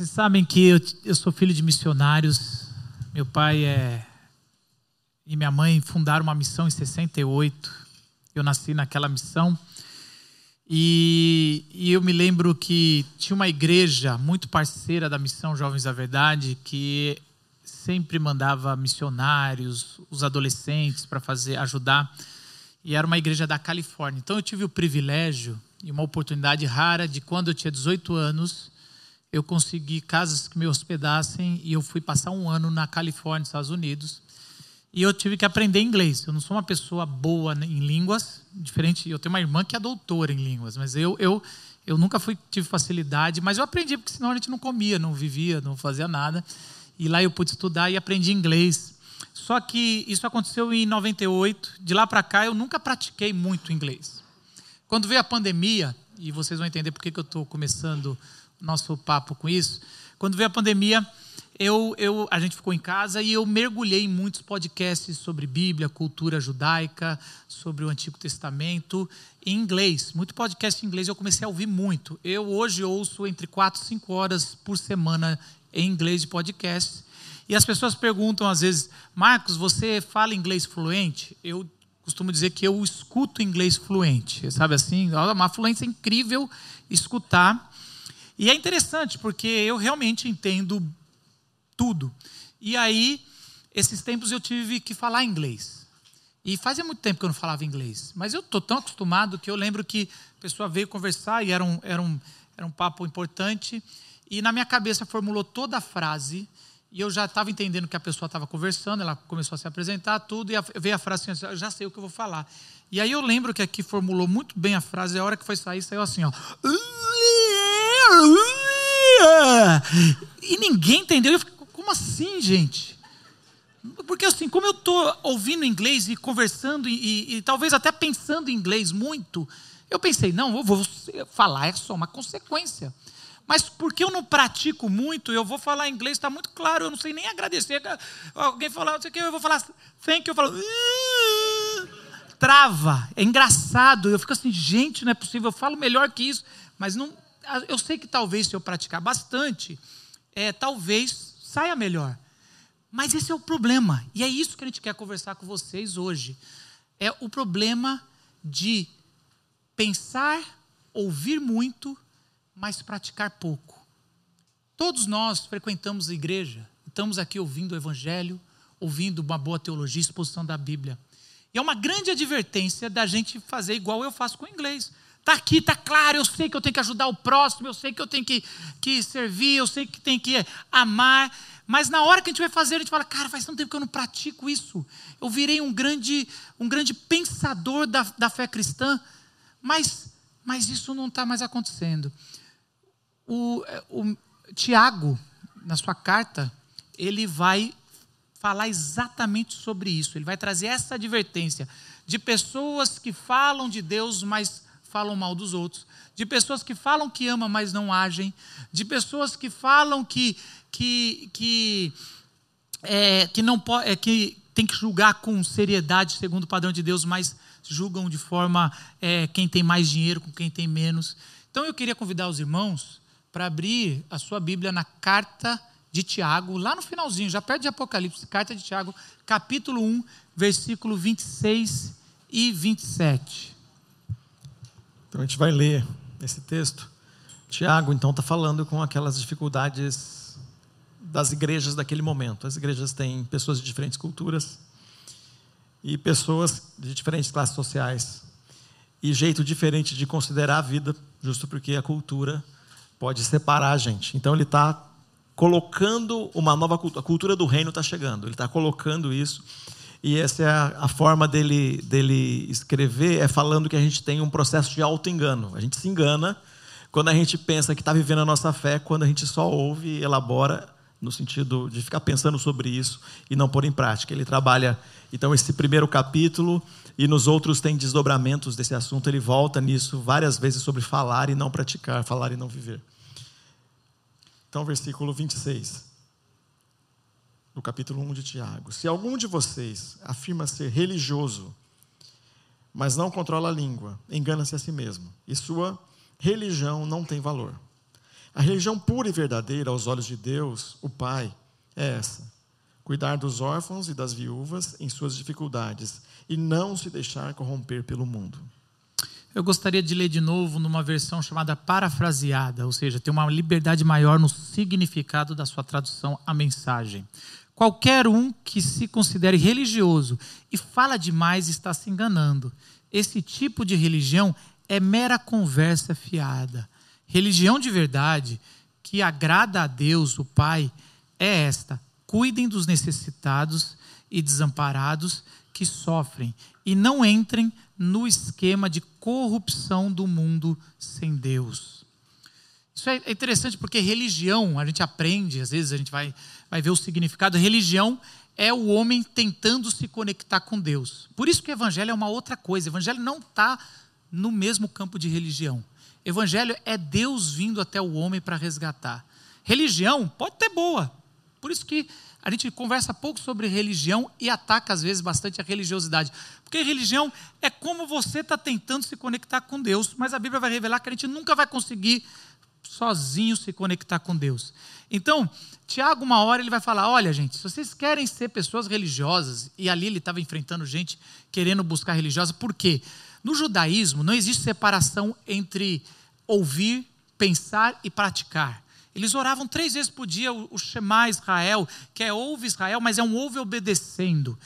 Vocês sabem que eu, eu sou filho de missionários. Meu pai é e minha mãe fundaram uma missão em 68. Eu nasci naquela missão. E, e, eu me lembro que tinha uma igreja muito parceira da missão Jovens da Verdade que sempre mandava missionários, os adolescentes para fazer ajudar. E era uma igreja da Califórnia. Então eu tive o privilégio e uma oportunidade rara de quando eu tinha 18 anos eu consegui casas que me hospedassem e eu fui passar um ano na Califórnia, Estados Unidos. E eu tive que aprender inglês. Eu não sou uma pessoa boa em línguas, diferente. Eu tenho uma irmã que é doutora em línguas, mas eu eu eu nunca fui tive facilidade, mas eu aprendi porque senão a gente não comia, não vivia, não fazia nada. E lá eu pude estudar e aprendi inglês. Só que isso aconteceu em 98. De lá para cá eu nunca pratiquei muito inglês. Quando veio a pandemia, e vocês vão entender por que eu estou começando nosso papo com isso. Quando veio a pandemia, eu, eu, a gente ficou em casa e eu mergulhei em muitos podcasts sobre Bíblia, cultura judaica, sobre o Antigo Testamento, em inglês. Muito podcast em inglês eu comecei a ouvir muito. Eu hoje ouço entre 4 e 5 horas por semana em inglês de podcast. E as pessoas perguntam às vezes, Marcos, você fala inglês fluente? Eu costumo dizer que eu escuto inglês fluente. Sabe assim? Uma fluência incrível escutar e é interessante porque eu realmente entendo tudo. E aí, esses tempos eu tive que falar inglês. E fazia muito tempo que eu não falava inglês. Mas eu estou tão acostumado que eu lembro que a pessoa veio conversar e era um, era um, era um papo importante. E na minha cabeça formulou toda a frase. E eu já estava entendendo que a pessoa estava conversando, ela começou a se apresentar, tudo, e veio a frase assim: já sei o que eu vou falar. E aí eu lembro que aqui formulou muito bem a frase, a hora que foi sair, saiu assim: ó. E ninguém entendeu. Eu fiquei, como assim, gente? Porque assim, como eu estou ouvindo inglês e conversando e, e, e, talvez até pensando em inglês muito, eu pensei, não, eu vou falar é só uma consequência. Mas porque eu não pratico muito, eu vou falar inglês, está muito claro, eu não sei nem agradecer. Alguém falar, não sei o que, eu vou falar thank you, eu falo. Trava, é engraçado. Eu fico assim, gente, não é possível, eu falo melhor que isso, mas não, eu sei que talvez se eu praticar bastante, é, talvez saia melhor. Mas esse é o problema. E é isso que a gente quer conversar com vocês hoje. É o problema de pensar, ouvir muito, mas praticar pouco. Todos nós frequentamos a igreja, estamos aqui ouvindo o evangelho, ouvindo uma boa teologia, exposição da Bíblia. E é uma grande advertência da gente fazer igual eu faço com o inglês. Está aqui, está claro, eu sei que eu tenho que ajudar o próximo, eu sei que eu tenho que, que servir, eu sei que tenho que amar. Mas na hora que a gente vai fazer, a gente fala, cara, faz tanto tempo que eu não pratico isso. Eu virei um grande, um grande pensador da, da fé cristã, mas, mas isso não está mais acontecendo. O, o Tiago, na sua carta, ele vai falar exatamente sobre isso. Ele vai trazer essa advertência de pessoas que falam de Deus, mas falam mal dos outros, de pessoas que falam que amam, mas não agem, de pessoas que falam que que que é, que não pode, é, que tem que julgar com seriedade segundo o padrão de Deus, mas julgam de forma é, quem tem mais dinheiro com quem tem menos. Então eu queria convidar os irmãos para abrir a sua Bíblia na carta de Tiago, lá no finalzinho, já perto de Apocalipse, carta de Tiago, capítulo 1, versículo 26 e 27. Então a gente vai ler esse texto. Tiago, então, está falando com aquelas dificuldades das igrejas daquele momento. As igrejas têm pessoas de diferentes culturas e pessoas de diferentes classes sociais e jeito diferente de considerar a vida, justo porque a cultura pode separar a gente. Então ele está colocando uma nova cultura, a cultura do reino está chegando. Ele está colocando isso e essa é a, a, forma dele, dele escrever, é falando que a gente tem um processo de auto-engano. A gente se engana quando a gente pensa que está vivendo a nossa fé, quando a gente só ouve e elabora no sentido de ficar pensando sobre isso e não pôr em prática. Ele trabalha, então, esse primeiro capítulo e nos outros tem desdobramentos desse assunto. Ele volta nisso várias vezes sobre falar e não praticar, falar e não viver. Então, versículo 26 no capítulo 1 de Tiago. Se algum de vocês afirma ser religioso, mas não controla a língua, engana-se a si mesmo, e sua religião não tem valor. A religião pura e verdadeira aos olhos de Deus, o Pai, é essa: cuidar dos órfãos e das viúvas em suas dificuldades e não se deixar corromper pelo mundo. Eu gostaria de ler de novo numa versão chamada parafraseada, ou seja, tem uma liberdade maior no significado da sua tradução à mensagem. Qualquer um que se considere religioso e fala demais está se enganando. Esse tipo de religião é mera conversa fiada. Religião de verdade, que agrada a Deus, o Pai, é esta: cuidem dos necessitados e desamparados que sofrem e não entrem no esquema de corrupção do mundo sem Deus. Isso é interessante porque religião, a gente aprende, às vezes a gente vai, vai ver o significado. Religião é o homem tentando se conectar com Deus. Por isso que o evangelho é uma outra coisa. O evangelho não está no mesmo campo de religião. Evangelho é Deus vindo até o homem para resgatar. Religião pode ter boa. Por isso que a gente conversa pouco sobre religião e ataca às vezes bastante a religiosidade. Porque religião é como você está tentando se conectar com Deus, mas a Bíblia vai revelar que a gente nunca vai conseguir sozinho se conectar com Deus. Então, Tiago, uma hora, ele vai falar: olha, gente, se vocês querem ser pessoas religiosas, e ali ele estava enfrentando gente querendo buscar religiosa, por quê? No judaísmo não existe separação entre ouvir, pensar e praticar. Eles oravam três vezes por dia o Shema Israel, que é ouve Israel, mas é um ouve obedecendo.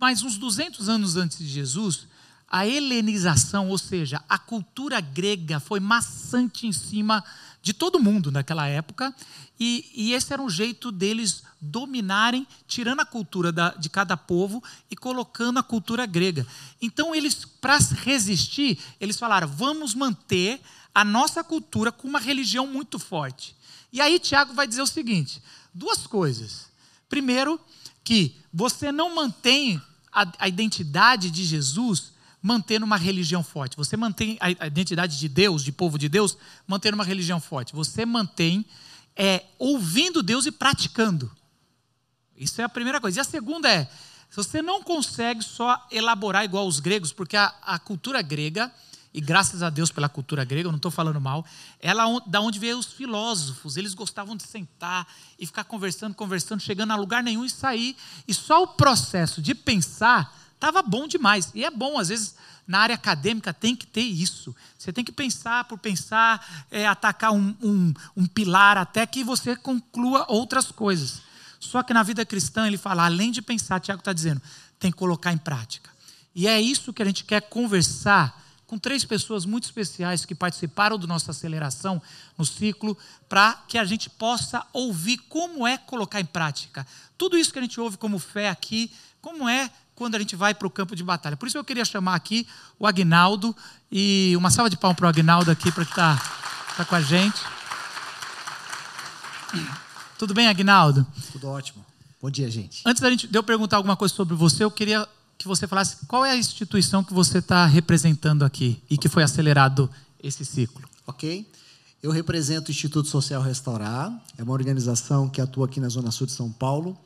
Mas uns 200 anos antes de Jesus, a helenização, ou seja, a cultura grega foi maçante em cima de todo mundo naquela época, e, e esse era um jeito deles dominarem, tirando a cultura da, de cada povo e colocando a cultura grega. Então, eles, para resistir, eles falaram: vamos manter a nossa cultura com uma religião muito forte. E aí Tiago vai dizer o seguinte: duas coisas. Primeiro, que você não mantém a, a identidade de Jesus mantendo uma religião forte. Você mantém a identidade de Deus, de povo de Deus, mantendo uma religião forte. Você mantém é, ouvindo Deus e praticando. Isso é a primeira coisa. E a segunda é, você não consegue só elaborar igual os gregos, porque a, a cultura grega e graças a Deus pela cultura grega, eu não estou falando mal, ela da onde veio os filósofos, eles gostavam de sentar e ficar conversando, conversando, chegando a lugar nenhum e sair, e só o processo de pensar estava bom demais, e é bom, às vezes, na área acadêmica tem que ter isso, você tem que pensar por pensar, é, atacar um, um, um pilar até que você conclua outras coisas, só que na vida cristã ele fala, além de pensar, Tiago está dizendo, tem que colocar em prática, e é isso que a gente quer conversar com três pessoas muito especiais que participaram do nossa aceleração no ciclo, para que a gente possa ouvir como é colocar em prática. Tudo isso que a gente ouve como fé aqui, como é quando a gente vai para o campo de batalha. Por isso eu queria chamar aqui o Agnaldo, e uma salva de palmas para o Agnaldo aqui, para que está tá com a gente. Tudo bem, Agnaldo? Tudo ótimo. Bom dia, gente. Antes da gente, de eu perguntar alguma coisa sobre você, eu queria que você falasse qual é a instituição que você está representando aqui e que foi acelerado esse ciclo. Ok. Eu represento o Instituto Social Restaurar, é uma organização que atua aqui na Zona Sul de São Paulo,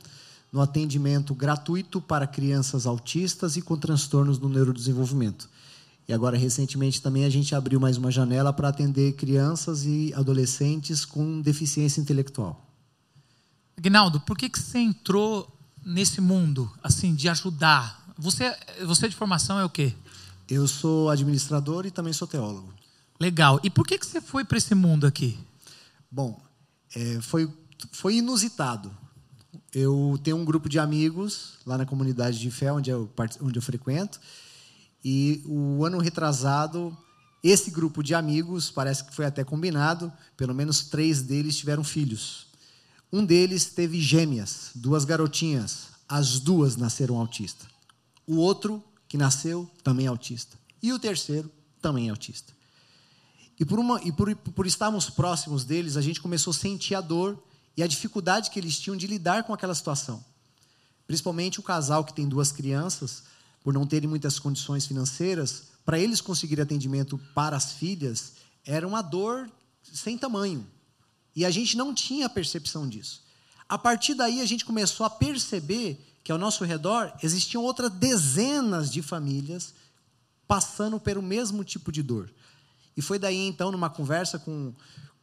no atendimento gratuito para crianças autistas e com transtornos do neurodesenvolvimento. E agora, recentemente, também a gente abriu mais uma janela para atender crianças e adolescentes com deficiência intelectual. Agnaldo, por que, que você entrou nesse mundo, assim, de ajudar você, você de formação é o quê? Eu sou administrador e também sou teólogo. Legal. E por que, que você foi para esse mundo aqui? Bom, é, foi, foi inusitado. Eu tenho um grupo de amigos lá na comunidade de fé, onde eu, onde eu frequento, e o ano retrasado, esse grupo de amigos, parece que foi até combinado, pelo menos três deles tiveram filhos. Um deles teve gêmeas, duas garotinhas, as duas nasceram autistas. O outro, que nasceu, também é autista. E o terceiro, também é autista. E, por, uma, e por, por estarmos próximos deles, a gente começou a sentir a dor e a dificuldade que eles tinham de lidar com aquela situação. Principalmente o casal que tem duas crianças, por não terem muitas condições financeiras, para eles conseguirem atendimento para as filhas, era uma dor sem tamanho. E a gente não tinha percepção disso. A partir daí, a gente começou a perceber que ao nosso redor existiam outras dezenas de famílias passando pelo mesmo tipo de dor. E foi daí, então, numa conversa com,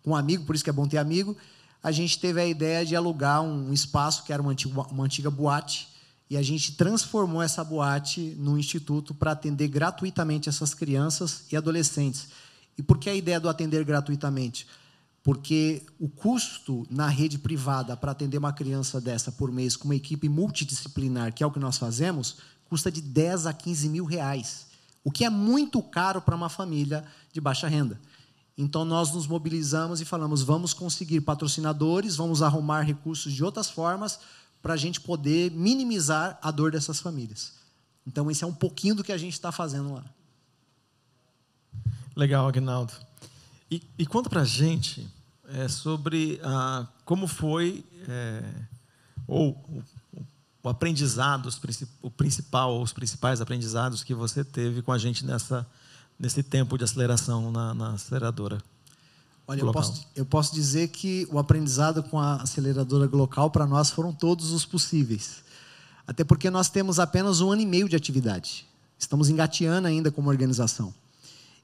com um amigo, por isso que é bom ter amigo, a gente teve a ideia de alugar um espaço que era uma antiga, uma antiga boate e a gente transformou essa boate no instituto para atender gratuitamente essas crianças e adolescentes. E por que a ideia do atender gratuitamente? Porque o custo na rede privada para atender uma criança dessa por mês com uma equipe multidisciplinar, que é o que nós fazemos, custa de 10 a 15 mil reais, o que é muito caro para uma família de baixa renda. Então nós nos mobilizamos e falamos: vamos conseguir patrocinadores, vamos arrumar recursos de outras formas para a gente poder minimizar a dor dessas famílias. Então, esse é um pouquinho do que a gente está fazendo lá. Legal, Agnaldo. E, e conta para a gente é, sobre ah, como foi é, ou o, o aprendizado, o principal, os principais aprendizados que você teve com a gente nessa, nesse tempo de aceleração na, na aceleradora. Olha, eu posso, eu posso, dizer que o aprendizado com a aceleradora local para nós foram todos os possíveis. Até porque nós temos apenas um ano e meio de atividade. Estamos engateando ainda como organização.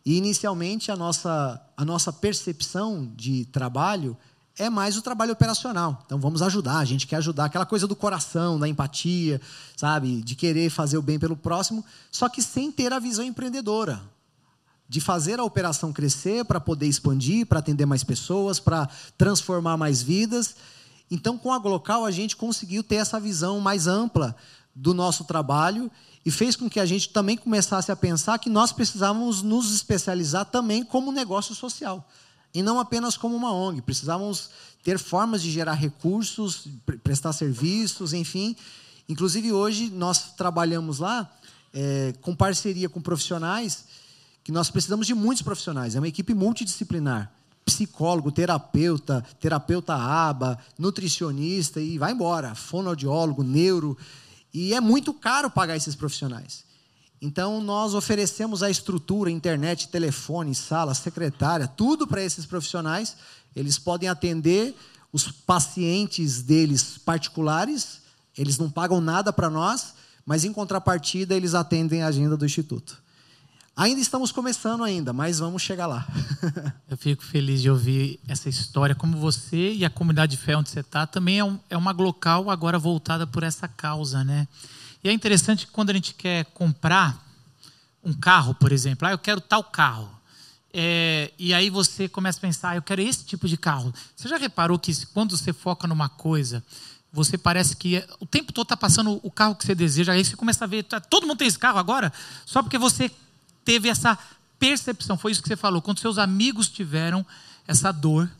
E, inicialmente, a nossa, a nossa percepção de trabalho é mais o trabalho operacional. Então, vamos ajudar, a gente quer ajudar. Aquela coisa do coração, da empatia, sabe? De querer fazer o bem pelo próximo, só que sem ter a visão empreendedora de fazer a operação crescer para poder expandir, para atender mais pessoas, para transformar mais vidas. Então, com a Glocal, a gente conseguiu ter essa visão mais ampla do nosso trabalho e fez com que a gente também começasse a pensar que nós precisávamos nos especializar também como negócio social e não apenas como uma ONG. Precisávamos ter formas de gerar recursos, prestar serviços, enfim. Inclusive, hoje, nós trabalhamos lá é, com parceria com profissionais que nós precisamos de muitos profissionais. É uma equipe multidisciplinar. Psicólogo, terapeuta, terapeuta aba, nutricionista e vai embora. Fonoaudiólogo, neuro. E é muito caro pagar esses profissionais. Então, nós oferecemos a estrutura, internet, telefone, sala, secretária, tudo para esses profissionais. Eles podem atender os pacientes deles particulares, eles não pagam nada para nós, mas em contrapartida, eles atendem a agenda do Instituto. Ainda estamos começando ainda, mas vamos chegar lá. Eu fico feliz de ouvir essa história. Como você e a comunidade de fé onde você está, também é, um, é uma local agora voltada por essa causa, né? E é interessante que quando a gente quer comprar um carro, por exemplo, ah, eu quero tal carro. É, e aí você começa a pensar, ah, eu quero esse tipo de carro. Você já reparou que quando você foca numa coisa, você parece que o tempo todo está passando o carro que você deseja, aí você começa a ver, tá, todo mundo tem esse carro agora, só porque você teve essa percepção, foi isso que você falou, quando seus amigos tiveram essa dor,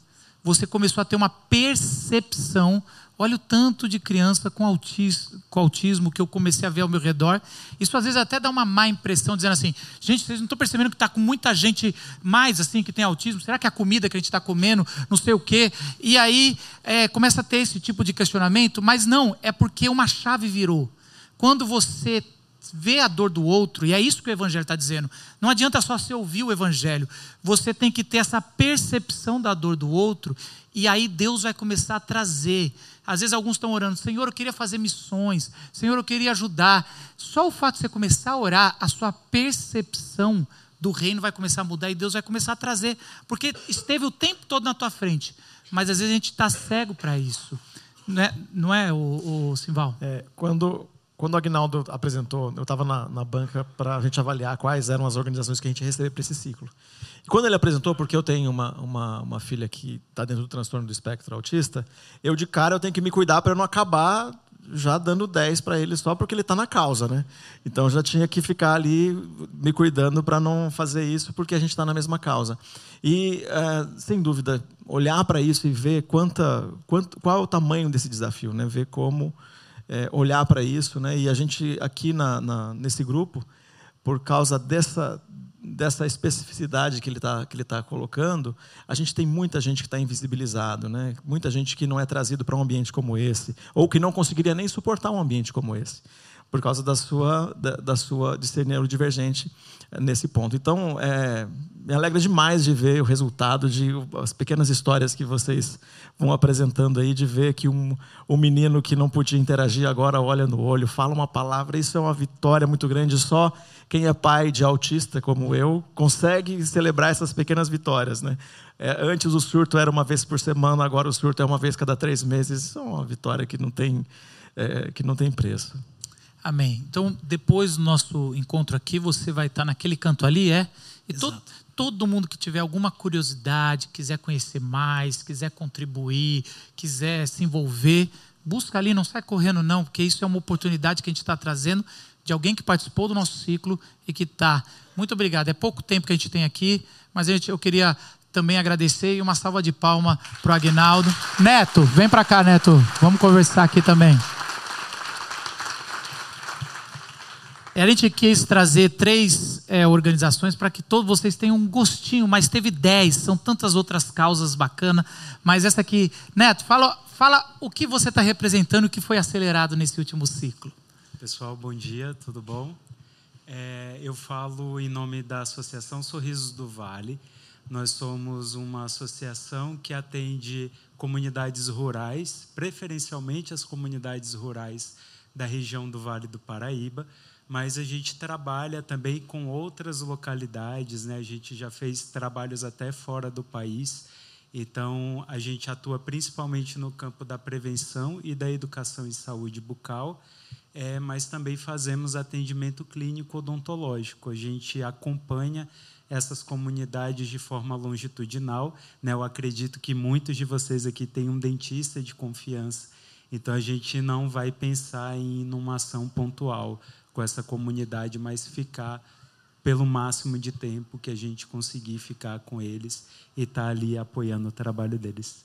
você começou a ter uma percepção. Olha o tanto de criança com autismo, com autismo que eu comecei a ver ao meu redor. Isso às vezes até dá uma má impressão, dizendo assim: gente, vocês não estão percebendo que está com muita gente mais assim que tem autismo? Será que é a comida que a gente está comendo, não sei o quê? E aí é, começa a ter esse tipo de questionamento, mas não, é porque uma chave virou. Quando você vê a dor do outro, e é isso que o Evangelho está dizendo. Não adianta só você ouvir o Evangelho, você tem que ter essa percepção da dor do outro, e aí Deus vai começar a trazer. Às vezes alguns estão orando, Senhor, eu queria fazer missões, Senhor, eu queria ajudar. Só o fato de você começar a orar, a sua percepção do reino vai começar a mudar e Deus vai começar a trazer, porque esteve o tempo todo na tua frente, mas às vezes a gente está cego para isso. Não é, não é o, o Simval? É, quando quando o Agnaldo apresentou, eu estava na, na, banca para a gente avaliar quais eram as organizações que a gente recebia para esse ciclo. E quando ele apresentou, porque eu tenho uma, uma, uma filha que está dentro do transtorno do espectro autista, eu de cara eu tenho que me cuidar para não acabar já dando 10 para ele só porque ele está na causa, né? Então já tinha que ficar ali me cuidando para não fazer isso porque a gente está na mesma causa. E é, sem dúvida olhar para isso e ver quanta, quanto, qual é o tamanho desse desafio, né? Ver como é, olhar para isso, né? E a gente aqui na, na, nesse grupo, por causa dessa dessa especificidade que ele está que ele tá colocando, a gente tem muita gente que está invisibilizado, né? Muita gente que não é trazido para um ambiente como esse, ou que não conseguiria nem suportar um ambiente como esse. Por causa da sua, da, da sua de ser neurodivergente nesse ponto. Então, é, me alegra demais de ver o resultado de as pequenas histórias que vocês vão apresentando aí, de ver que um, um menino que não podia interagir agora olha no olho, fala uma palavra. Isso é uma vitória muito grande. Só quem é pai de autista como eu consegue celebrar essas pequenas vitórias, né? É, antes o surto era uma vez por semana, agora o surto é uma vez cada três meses. Isso é uma vitória que não tem, é, que não tem preço. Amém. Então, depois do nosso encontro aqui, você vai estar naquele canto ali, é? E todo, todo mundo que tiver alguma curiosidade, quiser conhecer mais, quiser contribuir, quiser se envolver, busca ali, não sai correndo não, porque isso é uma oportunidade que a gente está trazendo de alguém que participou do nosso ciclo e que está. Muito obrigado. É pouco tempo que a gente tem aqui, mas a gente, eu queria também agradecer e uma salva de palma para o Agnaldo. Neto, vem para cá, Neto. Vamos conversar aqui também. A gente quis trazer três é, organizações para que todos vocês tenham um gostinho, mas teve dez, são tantas outras causas bacanas. Mas essa aqui, Neto, fala, fala o que você está representando, o que foi acelerado nesse último ciclo. Pessoal, bom dia, tudo bom? É, eu falo em nome da Associação Sorrisos do Vale. Nós somos uma associação que atende comunidades rurais, preferencialmente as comunidades rurais da região do Vale do Paraíba mas a gente trabalha também com outras localidades, né? A gente já fez trabalhos até fora do país. Então, a gente atua principalmente no campo da prevenção e da educação em saúde bucal, é, mas também fazemos atendimento clínico odontológico. A gente acompanha essas comunidades de forma longitudinal. Né? Eu acredito que muitos de vocês aqui têm um dentista de confiança, então a gente não vai pensar em uma ação pontual com essa comunidade, mas ficar pelo máximo de tempo que a gente conseguir ficar com eles e estar tá ali apoiando o trabalho deles.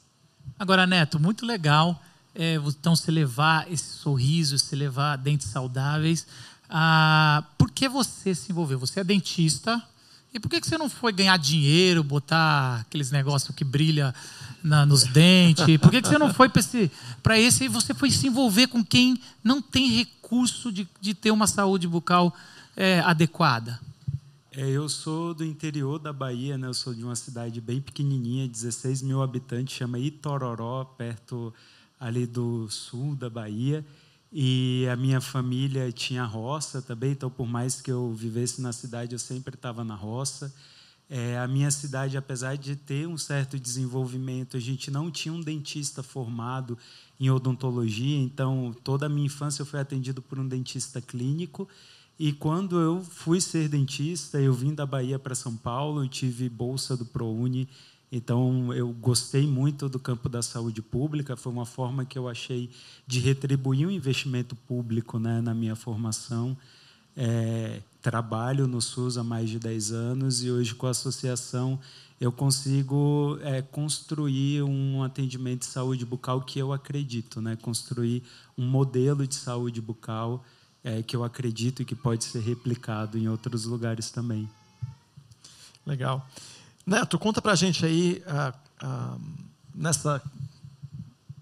Agora, Neto, muito legal. É, então, se levar esse sorriso, se levar dentes saudáveis. Ah, por que você se envolveu? Você é dentista. E por que você não foi ganhar dinheiro, botar aqueles negócios que brilha na, nos dentes? Por que você não foi para esse, esse e você foi se envolver com quem não tem recurso de, de ter uma saúde bucal é, adequada? É, eu sou do interior da Bahia, né? eu sou de uma cidade bem pequenininha, 16 mil habitantes, chama Itororó, perto ali do sul da Bahia. E a minha família tinha roça também, então, por mais que eu vivesse na cidade, eu sempre estava na roça. É, a minha cidade, apesar de ter um certo desenvolvimento, a gente não tinha um dentista formado em odontologia, então toda a minha infância eu fui atendido por um dentista clínico. E quando eu fui ser dentista, eu vim da Bahia para São Paulo, eu tive bolsa do ProUni, então eu gostei muito do campo da saúde pública, foi uma forma que eu achei de retribuir um investimento público né, na minha formação. É, trabalho no SUS há mais de 10 anos e hoje com a associação eu consigo é, construir um atendimento de saúde bucal que eu acredito, né? construir um modelo de saúde bucal é, que eu acredito e que pode ser replicado em outros lugares também. Legal. Neto, conta para a gente aí, ah, ah, nessa,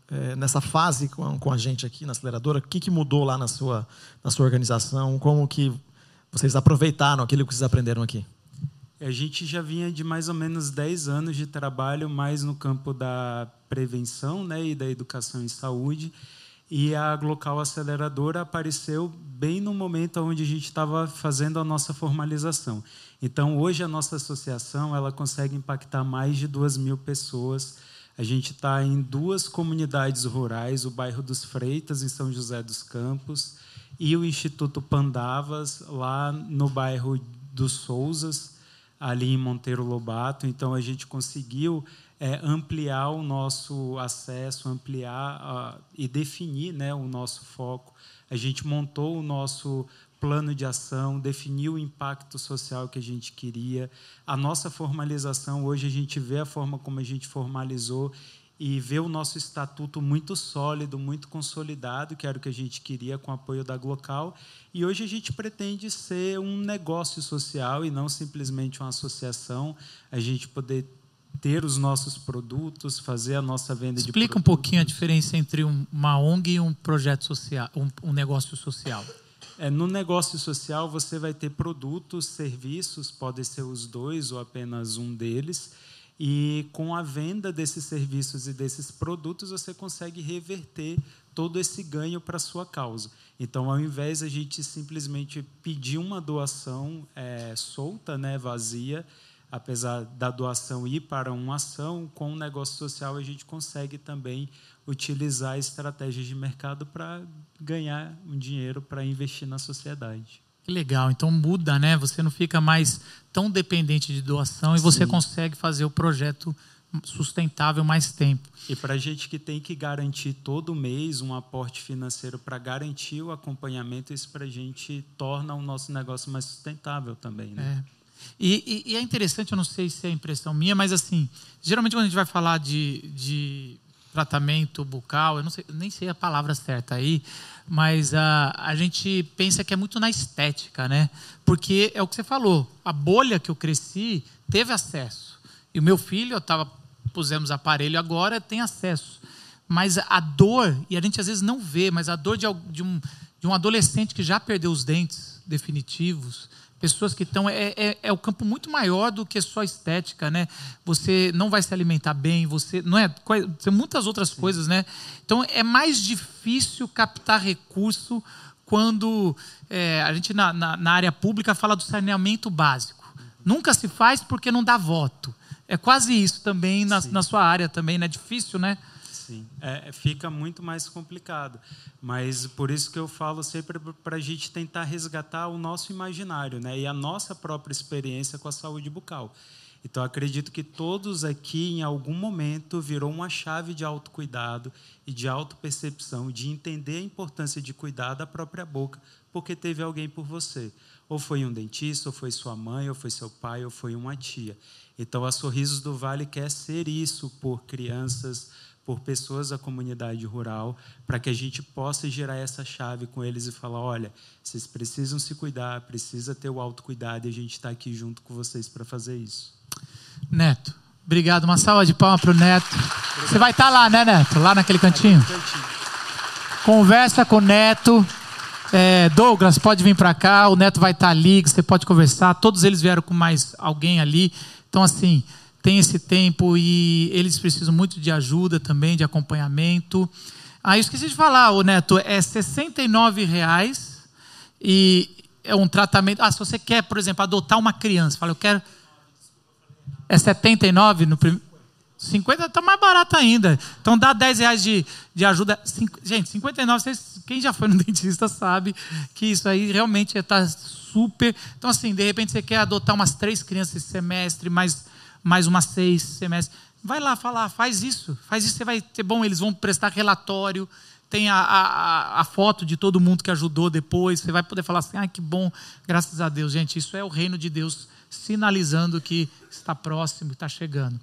é, nessa fase com, com a gente aqui na aceleradora, o que, que mudou lá na sua, na sua organização? Como que vocês aproveitaram aquilo que vocês aprenderam aqui? A gente já vinha de mais ou menos 10 anos de trabalho mais no campo da prevenção né, e da educação em saúde. E a Glocal Aceleradora apareceu bem no momento onde a gente estava fazendo a nossa formalização. Então, hoje, a nossa associação ela consegue impactar mais de duas mil pessoas. A gente está em duas comunidades rurais, o bairro dos Freitas, em São José dos Campos, e o Instituto Pandavas, lá no bairro dos Souzas, ali em Monteiro Lobato. Então, a gente conseguiu é, ampliar o nosso acesso, ampliar uh, e definir né, o nosso foco. A gente montou o nosso plano de ação, definiu o impacto social que a gente queria. A nossa formalização, hoje a gente vê a forma como a gente formalizou e vê o nosso estatuto muito sólido, muito consolidado, que era o que a gente queria com o apoio da Glocal. E hoje a gente pretende ser um negócio social e não simplesmente uma associação. A gente poder ter os nossos produtos, fazer a nossa venda Explica de Explica um pouquinho a diferença entre uma ONG e um projeto social, um, um negócio social. É, no negócio social, você vai ter produtos, serviços, podem ser os dois ou apenas um deles. E com a venda desses serviços e desses produtos, você consegue reverter todo esse ganho para a sua causa. Então, ao invés de a gente simplesmente pedir uma doação é, solta, né, vazia, apesar da doação ir para uma ação, com o negócio social a gente consegue também utilizar estratégias de mercado para ganhar um dinheiro para investir na sociedade. Que legal. Então muda, né? Você não fica mais tão dependente de doação e você consegue fazer o projeto sustentável mais tempo. E para a gente que tem que garantir todo mês um aporte financeiro para garantir o acompanhamento, isso para a gente torna o nosso negócio mais sustentável também. Né? É. E, e, e, é interessante, eu não sei se é impressão minha, mas assim, geralmente quando a gente vai falar de, de tratamento bucal, eu não sei, nem sei a palavra certa aí, mas a, a gente pensa que é muito na estética, né? Porque é o que você falou, a bolha que eu cresci teve acesso. E o meu filho, eu estava, pusemos aparelho agora, tem acesso. Mas a dor, e a gente às vezes não vê, mas a dor de, de um, de um adolescente que já perdeu os dentes definitivos, pessoas que estão. É, é, é, o campo muito maior do que só estética, né? Você não vai se alimentar bem, você. Não é? Tem muitas outras Sim. coisas, né? Então é mais difícil captar recurso quando é, a gente na, na, na, área pública fala do saneamento básico. Nunca se faz porque não dá voto. É quase isso também na, na sua área também, né? É difícil, né? Sim, é, fica muito mais complicado. Mas por isso que eu falo sempre para a gente tentar resgatar o nosso imaginário né? e a nossa própria experiência com a saúde bucal. Então, acredito que todos aqui, em algum momento, virou uma chave de autocuidado e de autopercepção, de entender a importância de cuidar da própria boca, porque teve alguém por você. Ou foi um dentista, ou foi sua mãe, ou foi seu pai, ou foi uma tia. Então, a Sorrisos do Vale quer ser isso por crianças, por pessoas da comunidade rural, para que a gente possa gerar essa chave com eles e falar: olha, vocês precisam se cuidar, precisa ter o autocuidado e a gente está aqui junto com vocês para fazer isso. Neto, obrigado. Uma salva de palmas para o Neto. Obrigado. Você vai estar tá lá, né, Neto? Lá naquele cantinho? cantinho. Conversa com o Neto. É, Douglas, pode vir para cá. O Neto vai estar tá ali. Você pode conversar. Todos eles vieram com mais alguém ali. Então, assim tem esse tempo e eles precisam muito de ajuda também, de acompanhamento. Ah, eu esqueci de falar, o Neto, é R$ reais e é um tratamento. Ah, se você quer, por exemplo, adotar uma criança, fala, eu quero. É 79 no primeiro. 50 está mais barato ainda. Então dá 10 reais de, de ajuda. Cinco, gente, 59, vocês, quem já foi no dentista sabe que isso aí realmente está super. Então, assim, de repente você quer adotar umas três crianças esse semestre, mais mais umas seis semestres. Vai lá falar, faz isso, faz isso, você vai ter bom, eles vão prestar relatório, tem a, a, a, foto de todo mundo que ajudou depois, você vai poder falar assim, ah, que bom, graças a Deus, gente, isso é o reino de Deus sinalizando que está próximo, está chegando.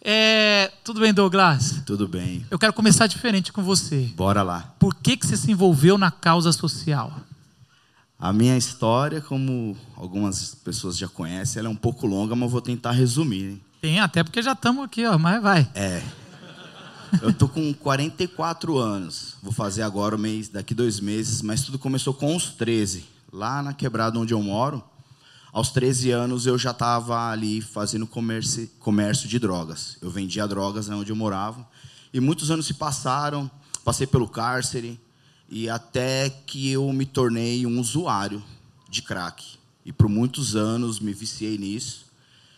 É, tudo bem, Douglas? Tudo bem. Eu quero começar diferente com você. Bora lá. Por que, que você se envolveu na causa social? A minha história, como algumas pessoas já conhecem, ela é um pouco longa, mas eu vou tentar resumir. Hein? Tem, até porque já estamos aqui, ó, mas vai. É. Eu tô com 44 anos. Vou fazer agora o mês, daqui dois meses, mas tudo começou com os 13. Lá na quebrada onde eu moro, aos 13 anos eu já estava ali fazendo comércio, comércio de drogas. Eu vendia drogas onde eu morava. E muitos anos se passaram, passei pelo cárcere, e até que eu me tornei um usuário de crack. E por muitos anos me viciei nisso.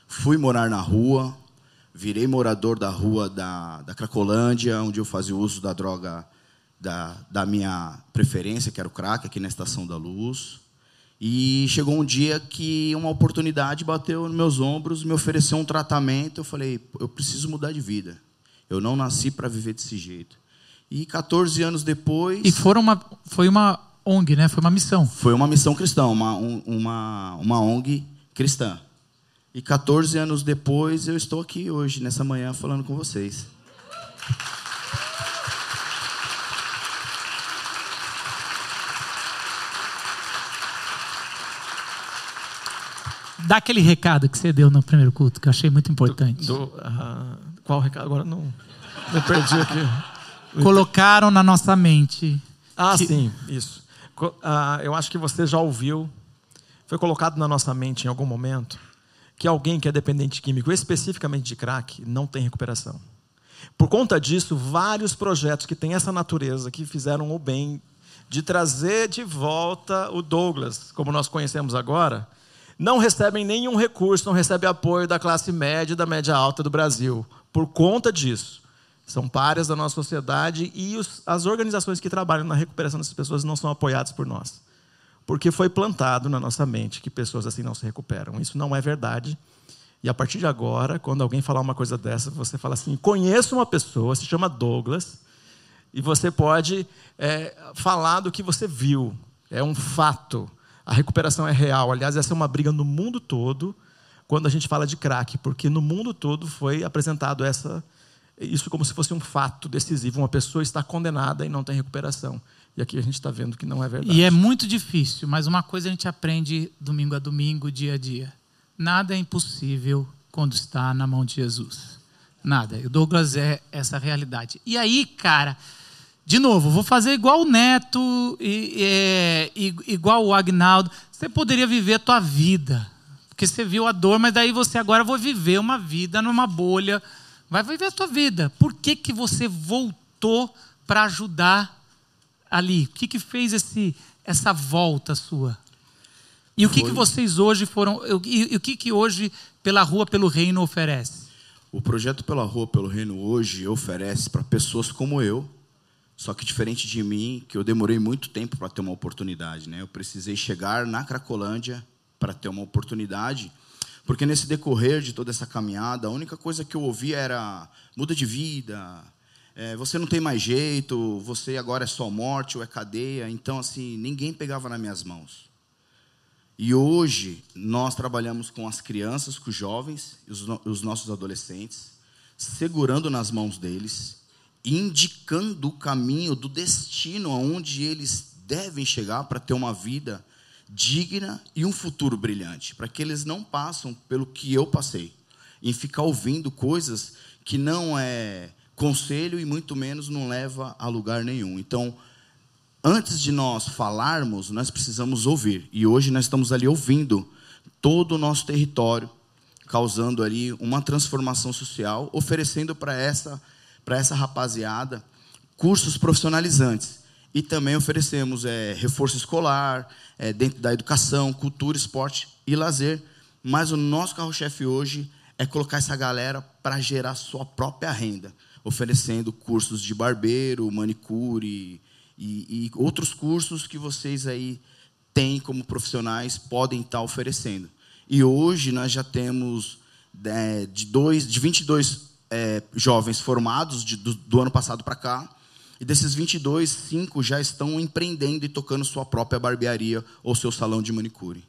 Fui morar na rua, virei morador da rua da, da Cracolândia, onde eu fazia uso da droga da, da minha preferência, que era o crack, aqui na Estação da Luz. E chegou um dia que uma oportunidade bateu nos meus ombros, me ofereceu um tratamento. Eu falei, eu preciso mudar de vida. Eu não nasci para viver desse jeito. E 14 anos depois. E foram uma, foi uma ONG, né? Foi uma missão. Foi uma missão cristã, uma, uma, uma ONG cristã. E 14 anos depois eu estou aqui hoje, nessa manhã, falando com vocês. Dá aquele recado que você deu no primeiro culto, que eu achei muito importante. Do, do, uh, qual recado? Agora não. Eu perdi aqui colocaram na nossa mente. Ah, que... sim, isso. ah, eu acho que você já ouviu, foi colocado na nossa mente em algum momento, que alguém que é dependente químico, especificamente de crack, não tem recuperação. Por conta disso, vários projetos que têm essa natureza, que fizeram o bem de trazer de volta o Douglas, como nós conhecemos agora, não recebem nenhum recurso, não recebem apoio da classe média e da média alta do Brasil. Por conta disso. São páreas da nossa sociedade e os, as organizações que trabalham na recuperação dessas pessoas não são apoiadas por nós. Porque foi plantado na nossa mente que pessoas assim não se recuperam. Isso não é verdade. E a partir de agora, quando alguém falar uma coisa dessa, você fala assim: conheço uma pessoa, se chama Douglas, e você pode é, falar do que você viu. É um fato. A recuperação é real. Aliás, essa é uma briga no mundo todo quando a gente fala de crack, porque no mundo todo foi apresentado essa isso como se fosse um fato decisivo. Uma pessoa está condenada e não tem recuperação. E aqui a gente está vendo que não é verdade. E é muito difícil, mas uma coisa a gente aprende domingo a domingo, dia a dia. Nada é impossível quando está na mão de Jesus. Nada. O Douglas é essa realidade. E aí, cara, de novo, vou fazer igual o Neto, e, é, igual o Agnaldo. Você poderia viver a tua vida. Porque você viu a dor, mas daí você agora vai viver uma vida numa bolha Vai viver a tua vida. Por que, que você voltou para ajudar ali? O que, que fez esse, essa volta sua? E o que, que vocês hoje foram. E, e o que, que hoje, pela Rua pelo Reino, oferece? O projeto Pela Rua pelo Reino hoje oferece para pessoas como eu, só que diferente de mim, que eu demorei muito tempo para ter uma oportunidade. Né? Eu precisei chegar na Cracolândia para ter uma oportunidade porque nesse decorrer de toda essa caminhada, a única coisa que eu ouvia era muda de vida, é, você não tem mais jeito, você agora é só morte ou é cadeia. Então, assim, ninguém pegava nas minhas mãos. E hoje nós trabalhamos com as crianças, com os jovens, os, os nossos adolescentes, segurando nas mãos deles, indicando o caminho do destino aonde eles devem chegar para ter uma vida digna e um futuro brilhante, para que eles não passem pelo que eu passei, em ficar ouvindo coisas que não é conselho e muito menos não leva a lugar nenhum. Então, antes de nós falarmos, nós precisamos ouvir. E hoje nós estamos ali ouvindo todo o nosso território, causando ali uma transformação social, oferecendo para essa para essa rapaziada cursos profissionalizantes e também oferecemos é, reforço escolar, é, dentro da educação, cultura, esporte e lazer. Mas o nosso carro-chefe hoje é colocar essa galera para gerar sua própria renda, oferecendo cursos de barbeiro, manicure e, e outros cursos que vocês aí têm como profissionais, podem estar oferecendo. E hoje nós já temos é, de, dois, de 22 é, jovens formados de, do, do ano passado para cá, e desses 22, cinco já estão empreendendo e tocando sua própria barbearia ou seu salão de manicure.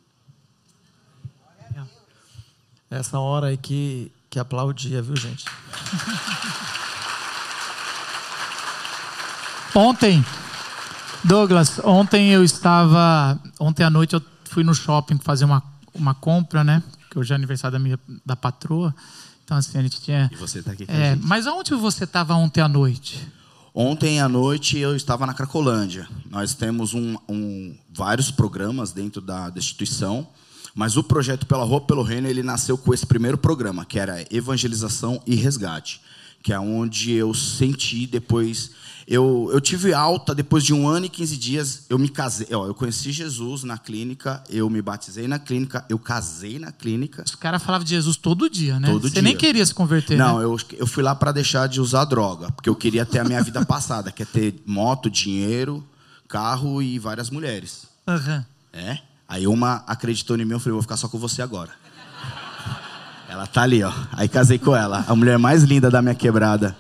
Essa hora aí que, que aplaudia, viu, gente? Ontem, Douglas, ontem eu estava. Ontem à noite eu fui no shopping fazer uma, uma compra, né? Que hoje é aniversário da minha da patroa. Então, assim, a gente tinha. E você está aqui com é, Mas aonde você estava ontem à noite? Ontem à noite eu estava na Cracolândia. Nós temos um, um, vários programas dentro da, da, instituição, mas o projeto Pela Rua pelo Reino ele nasceu com esse primeiro programa, que era evangelização e resgate, que é onde eu senti depois eu, eu tive alta depois de um ano e 15 dias. Eu me casei. Ó, eu conheci Jesus na clínica, eu me batizei na clínica, eu casei na clínica. Os caras falavam de Jesus todo dia, né? Todo Você dia. nem queria se converter. Não, né? eu, eu fui lá para deixar de usar droga, porque eu queria ter a minha vida passada, que é ter moto, dinheiro, carro e várias mulheres. Uhum. É? Aí uma acreditou em mim, eu falei, vou ficar só com você agora. Ela tá ali, ó. Aí casei com ela, a mulher mais linda da minha quebrada.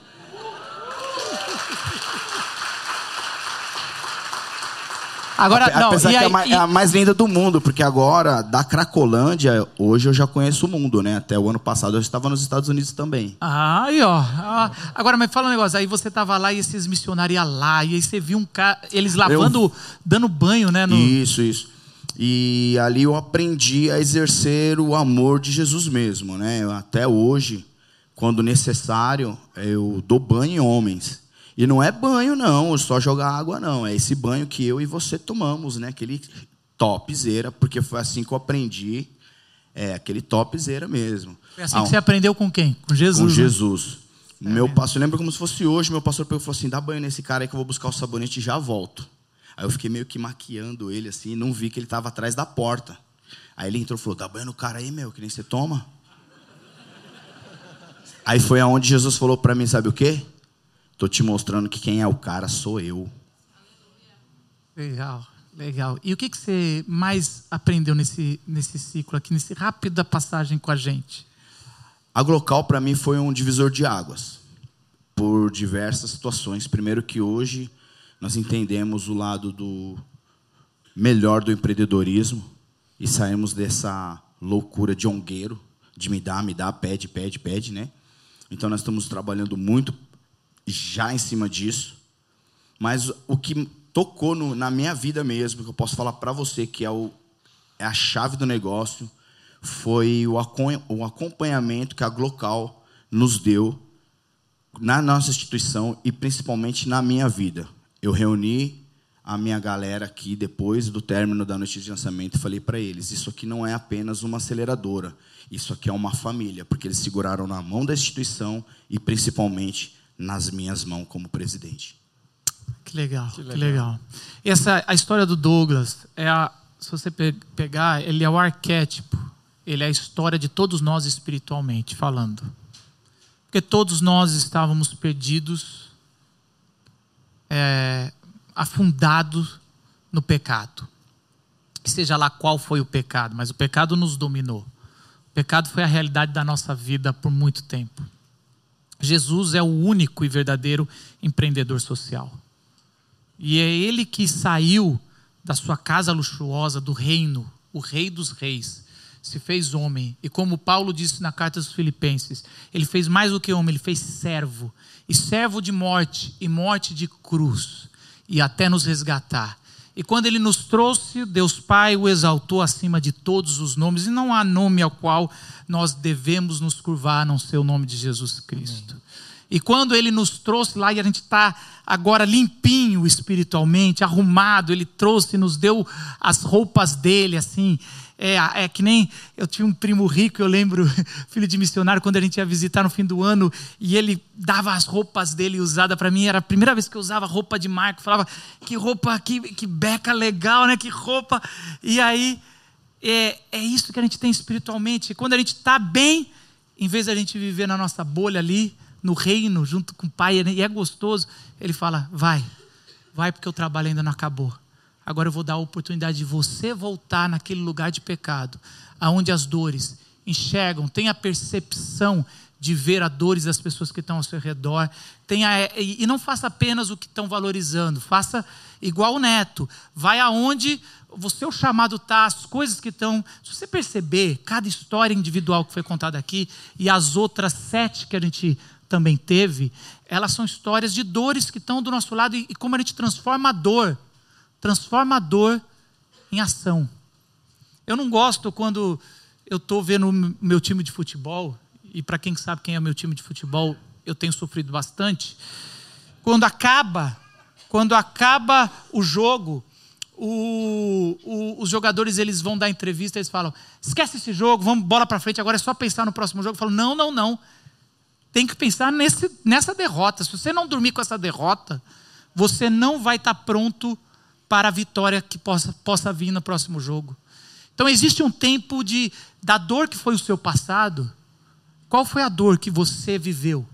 Agora, não, Apesar que aí, é, a mais, e... é a mais linda do mundo, porque agora, da Cracolândia, hoje eu já conheço o mundo, né? Até o ano passado eu estava nos Estados Unidos também. Ah, aí, ó. Ah, agora, mas fala um negócio. Aí você tava lá e esses missionários iam lá, e aí você viu um cara, eles lavando, eu... dando banho, né? No... Isso, isso. E ali eu aprendi a exercer o amor de Jesus mesmo, né? Até hoje, quando necessário, eu dou banho em homens. E não é banho, não, só jogar água, não. É esse banho que eu e você tomamos, né? Aquele topzera, porque foi assim que eu aprendi. É, aquele topzera mesmo. Foi assim ah, que você aprendeu com quem? Com Jesus. Com né? Jesus. É meu pastor, lembra como se fosse hoje, meu pastor falou assim: dá banho nesse cara aí que eu vou buscar o sabonete e já volto. Aí eu fiquei meio que maquiando ele assim, não vi que ele estava atrás da porta. Aí ele entrou e falou: dá banho no cara aí, meu, que nem você toma. Aí foi aonde Jesus falou para mim: sabe o quê? Tô te mostrando que quem é o cara sou eu. Legal, legal. E o que, que você mais aprendeu nesse, nesse ciclo aqui, nesse rápida passagem com a gente? A Glocal para mim foi um divisor de águas por diversas situações. Primeiro que hoje nós entendemos o lado do melhor do empreendedorismo e saímos dessa loucura de ongueiro, de me dar, me dá, pede, pede, pede, né? Então nós estamos trabalhando muito já em cima disso. Mas o que tocou no, na minha vida mesmo, que eu posso falar para você que é, o, é a chave do negócio, foi o, o acompanhamento que a Glocal nos deu na nossa instituição e principalmente na minha vida. Eu reuni a minha galera aqui depois do término da noite de lançamento e falei para eles: isso aqui não é apenas uma aceleradora, isso aqui é uma família, porque eles seguraram na mão da instituição e principalmente nas minhas mãos como presidente. Que legal, que legal. Que legal. Essa a história do Douglas é a, se você pegar, ele é o arquétipo, ele é a história de todos nós espiritualmente falando. Porque todos nós estávamos perdidos, é, afundados no pecado. Seja lá qual foi o pecado, mas o pecado nos dominou. O pecado foi a realidade da nossa vida por muito tempo. Jesus é o único e verdadeiro empreendedor social. E é ele que saiu da sua casa luxuosa, do reino, o rei dos reis, se fez homem. E como Paulo disse na carta dos Filipenses, ele fez mais do que homem, ele fez servo. E servo de morte, e morte de cruz, e até nos resgatar. E quando ele nos trouxe, Deus Pai o exaltou acima de todos os nomes, e não há nome ao qual nós devemos nos curvar a não ser o nome de Jesus Cristo. Amém. E quando ele nos trouxe lá e a gente está agora limpinho espiritualmente, arrumado, ele trouxe, nos deu as roupas dele, assim. É, é que nem eu tinha um primo rico, eu lembro, filho de missionário, quando a gente ia visitar no fim do ano, e ele dava as roupas dele usada para mim. Era a primeira vez que eu usava roupa de marca. Falava, que roupa, que, que beca legal, né? Que roupa. E aí, é, é isso que a gente tem espiritualmente. Quando a gente está bem, em vez de a gente viver na nossa bolha ali, no reino, junto com o Pai, e é gostoso. Ele fala: vai, vai, porque o trabalho ainda não acabou. Agora eu vou dar a oportunidade de você voltar naquele lugar de pecado, aonde as dores enxergam, tem a percepção de ver a dores das pessoas que estão ao seu redor. Tenha, e não faça apenas o que estão valorizando, faça igual o neto. Vai aonde o seu chamado está, as coisas que estão. Se você perceber, cada história individual que foi contada aqui e as outras sete que a gente também teve, elas são histórias de dores que estão do nosso lado e, e como a gente transforma a dor, transforma a dor em ação. Eu não gosto quando eu estou vendo o meu time de futebol, e para quem sabe quem é o meu time de futebol, eu tenho sofrido bastante. Quando acaba, quando acaba o jogo, o, o, os jogadores eles vão dar entrevista, eles falam: esquece esse jogo, vamos bola para frente, agora é só pensar no próximo jogo. Eu falo: não, não, não tem que pensar nesse, nessa derrota. Se você não dormir com essa derrota, você não vai estar pronto para a vitória que possa, possa vir no próximo jogo. Então existe um tempo de da dor que foi o seu passado. Qual foi a dor que você viveu?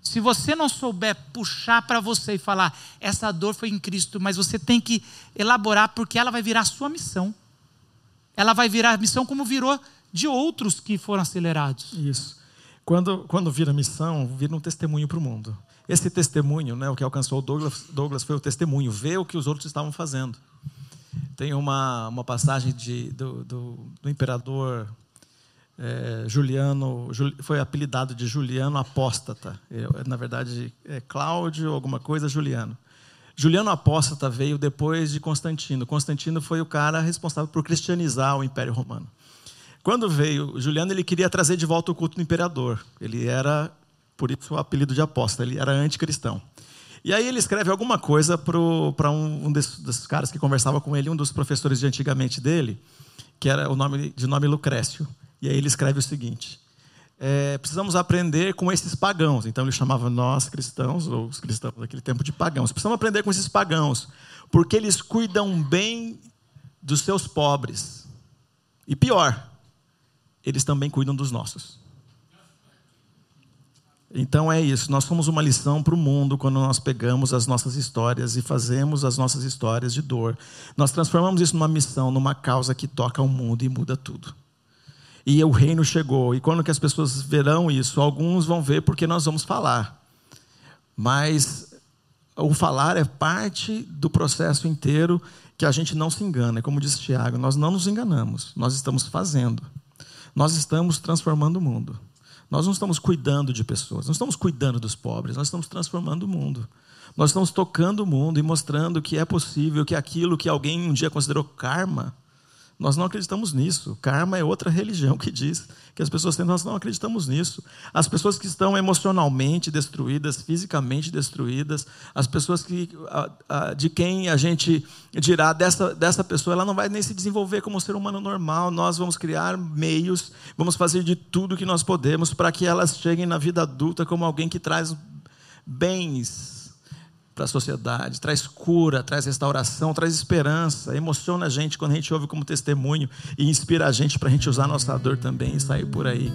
Se você não souber puxar para você e falar, essa dor foi em Cristo, mas você tem que elaborar porque ela vai virar sua missão. Ela vai virar a missão como virou de outros que foram acelerados. Isso. Quando, quando vira missão, vira um testemunho para o mundo. Esse testemunho, né, o que alcançou Douglas, Douglas foi o testemunho, ver o que os outros estavam fazendo. Tem uma, uma passagem de, do, do, do imperador é, Juliano, foi apelidado de Juliano Apóstata. É, na verdade, é Cláudio, alguma coisa, Juliano. Juliano Apóstata veio depois de Constantino. Constantino foi o cara responsável por cristianizar o Império Romano. Quando veio Juliano, ele queria trazer de volta o culto do imperador. Ele era, por isso o apelido de apóstolo, ele era anticristão. E aí ele escreve alguma coisa para um, um desses, desses, caras que conversava com ele, um dos professores de antigamente dele, que era o nome de nome Lucrécio. E aí ele escreve o seguinte: é, precisamos aprender com esses pagãos. Então ele chamava nós cristãos, ou os cristãos daquele tempo de pagãos. Precisamos aprender com esses pagãos, porque eles cuidam bem dos seus pobres. E pior, eles também cuidam dos nossos. Então é isso, nós somos uma lição para o mundo quando nós pegamos as nossas histórias e fazemos as nossas histórias de dor. Nós transformamos isso numa missão, numa causa que toca o mundo e muda tudo. E o reino chegou, e quando que as pessoas verão isso? Alguns vão ver porque nós vamos falar. Mas o falar é parte do processo inteiro que a gente não se engana. Como disse Tiago, nós não nos enganamos, nós estamos fazendo. Nós estamos transformando o mundo. Nós não estamos cuidando de pessoas, não estamos cuidando dos pobres, nós estamos transformando o mundo. Nós estamos tocando o mundo e mostrando que é possível que aquilo que alguém um dia considerou karma, nós não acreditamos nisso. Karma é outra religião que diz que as pessoas têm, nós não acreditamos nisso. As pessoas que estão emocionalmente destruídas, fisicamente destruídas, as pessoas que, de quem a gente dirá dessa, dessa pessoa, ela não vai nem se desenvolver como ser humano normal. Nós vamos criar meios, vamos fazer de tudo que nós podemos para que elas cheguem na vida adulta como alguém que traz bens para a sociedade, traz cura, traz restauração, traz esperança, emociona a gente quando a gente ouve como testemunho e inspira a gente para a gente usar a nossa dor também e sair por aí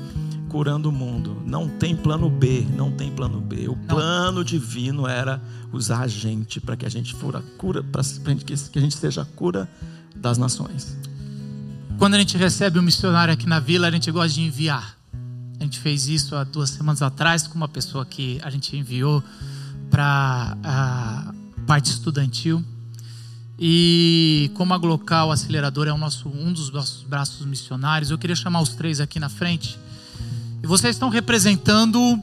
curando o mundo. Não tem plano B, não tem plano B. O plano divino era usar a gente para que a gente for a cura, para que a gente seja a cura das nações. Quando a gente recebe um missionário aqui na vila, a gente gosta de enviar. A gente fez isso há duas semanas atrás com uma pessoa que a gente enviou para a parte estudantil. E como a Glocal Acelerador é o nosso, um dos nossos braços missionários, eu queria chamar os três aqui na frente. E vocês estão representando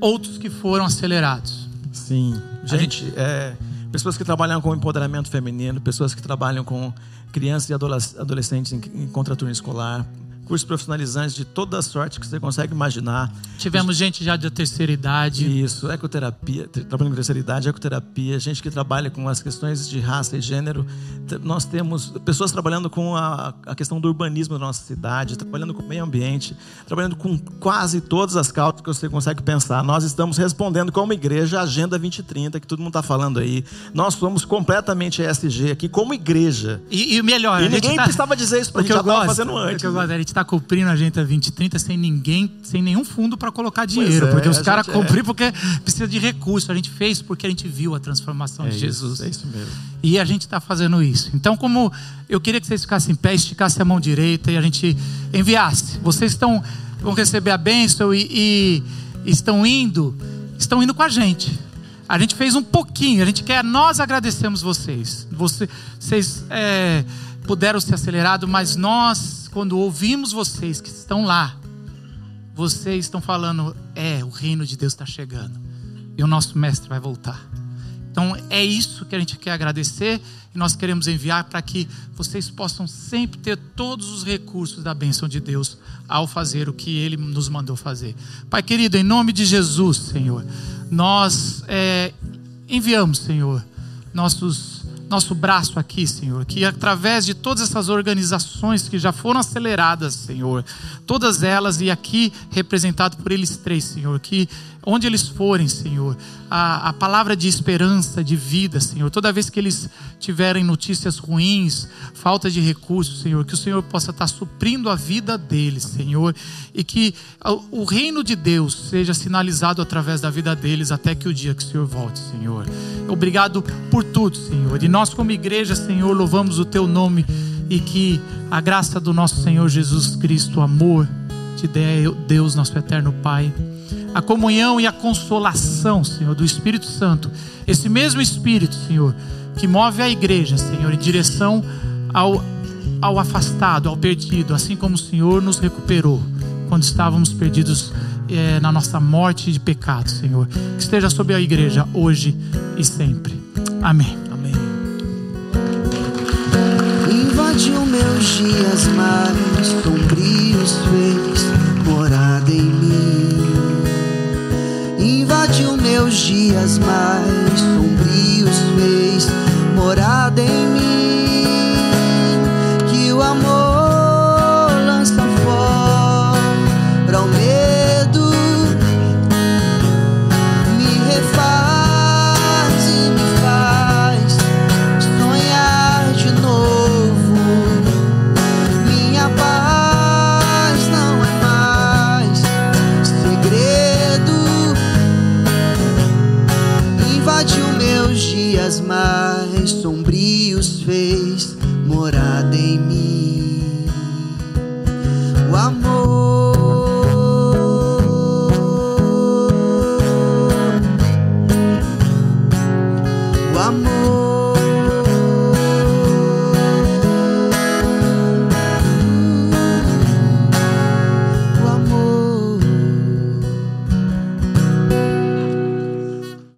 outros que foram acelerados. Sim. Gente, gente... É, pessoas que trabalham com empoderamento feminino, pessoas que trabalham com crianças e adolescentes em, em contraturno escolar, cursos profissionalizantes de toda sorte que você consegue imaginar. Tivemos gente já de terceira idade. Isso, ecoterapia, trabalhando com terceira idade, ecoterapia, gente que trabalha com as questões de raça e gênero. Nós temos pessoas trabalhando com a, a questão do urbanismo da nossa cidade, trabalhando com o meio ambiente, trabalhando com quase todas as causas que você consegue pensar. Nós estamos respondendo como igreja a Agenda 2030, que todo mundo está falando aí. Nós somos completamente ESG aqui como igreja. E, o melhor, e ninguém tá... precisava dizer isso para a gente já estava fazendo antes. O que eu gosto, a gente está cumprindo a Agenda 2030 sem ninguém, sem nenhum fundo para colocar dinheiro. É, porque os caras cumpriram é. porque precisa de recurso. A gente fez porque a gente viu a transformação é de Jesus. Isso, é isso mesmo. E a gente está fazendo isso. Então, como eu queria que vocês ficassem em pé, esticassem a mão direita e a gente enviasse. Vocês estão vão receber a bênção e, e estão indo, estão indo com a gente. A gente fez um pouquinho, a gente quer, nós agradecemos vocês. Você, vocês é, puderam ser acelerados, mas nós quando ouvimos vocês que estão lá, vocês estão falando: é, o reino de Deus está chegando e o nosso mestre vai voltar. Então é isso que a gente quer agradecer e nós queremos enviar para que vocês possam sempre ter todos os recursos da bênção de Deus ao fazer o que Ele nos mandou fazer. Pai querido, em nome de Jesus, Senhor, nós é, enviamos, Senhor, nossos nosso braço aqui, Senhor, que através de todas essas organizações que já foram aceleradas, Senhor, todas elas e aqui representado por eles três, Senhor, que onde eles forem, Senhor, a, a palavra de esperança, de vida, Senhor, toda vez que eles tiverem notícias ruins, falta de recursos, Senhor, que o Senhor possa estar suprindo a vida deles, Senhor, e que o reino de Deus seja sinalizado através da vida deles até que o dia que o Senhor volte, Senhor. Obrigado por tudo, Senhor. E nós, como igreja, Senhor, louvamos o Teu nome e que a graça do nosso Senhor Jesus Cristo, o amor de Deus, nosso eterno Pai a comunhão e a consolação, Senhor, do Espírito Santo. Esse mesmo Espírito, Senhor, que move a igreja, Senhor, em direção ao, ao afastado, ao perdido, assim como o Senhor nos recuperou quando estávamos perdidos é, na nossa morte de pecado, Senhor. Que esteja sobre a igreja hoje e sempre. Amém. Amém. Invadiu meus dias sombrios, fez morada em mim invadiu meus dias mais sombrios, fez morada em